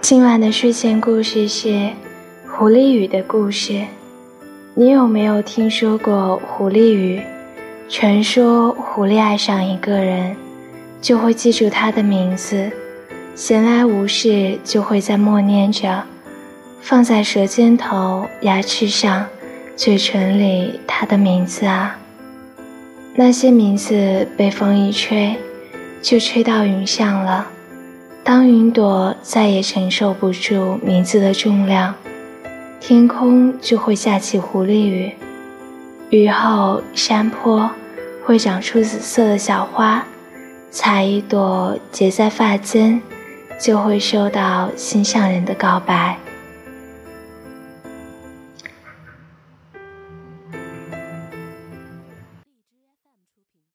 今晚的睡前故事是《狐狸雨的故事。你有没有听说过狐狸雨？传说狐狸爱上一个人，就会记住他的名字，闲来无事就会在默念着，放在舌尖头、牙齿上、嘴唇里他的名字啊。那些名字被风一吹，就吹到云上了。当云朵再也承受不住名字的重量，天空就会下起狐狸雨。雨后，山坡会长出紫色的小花，采一朵结在发间，就会收到心上人的告白。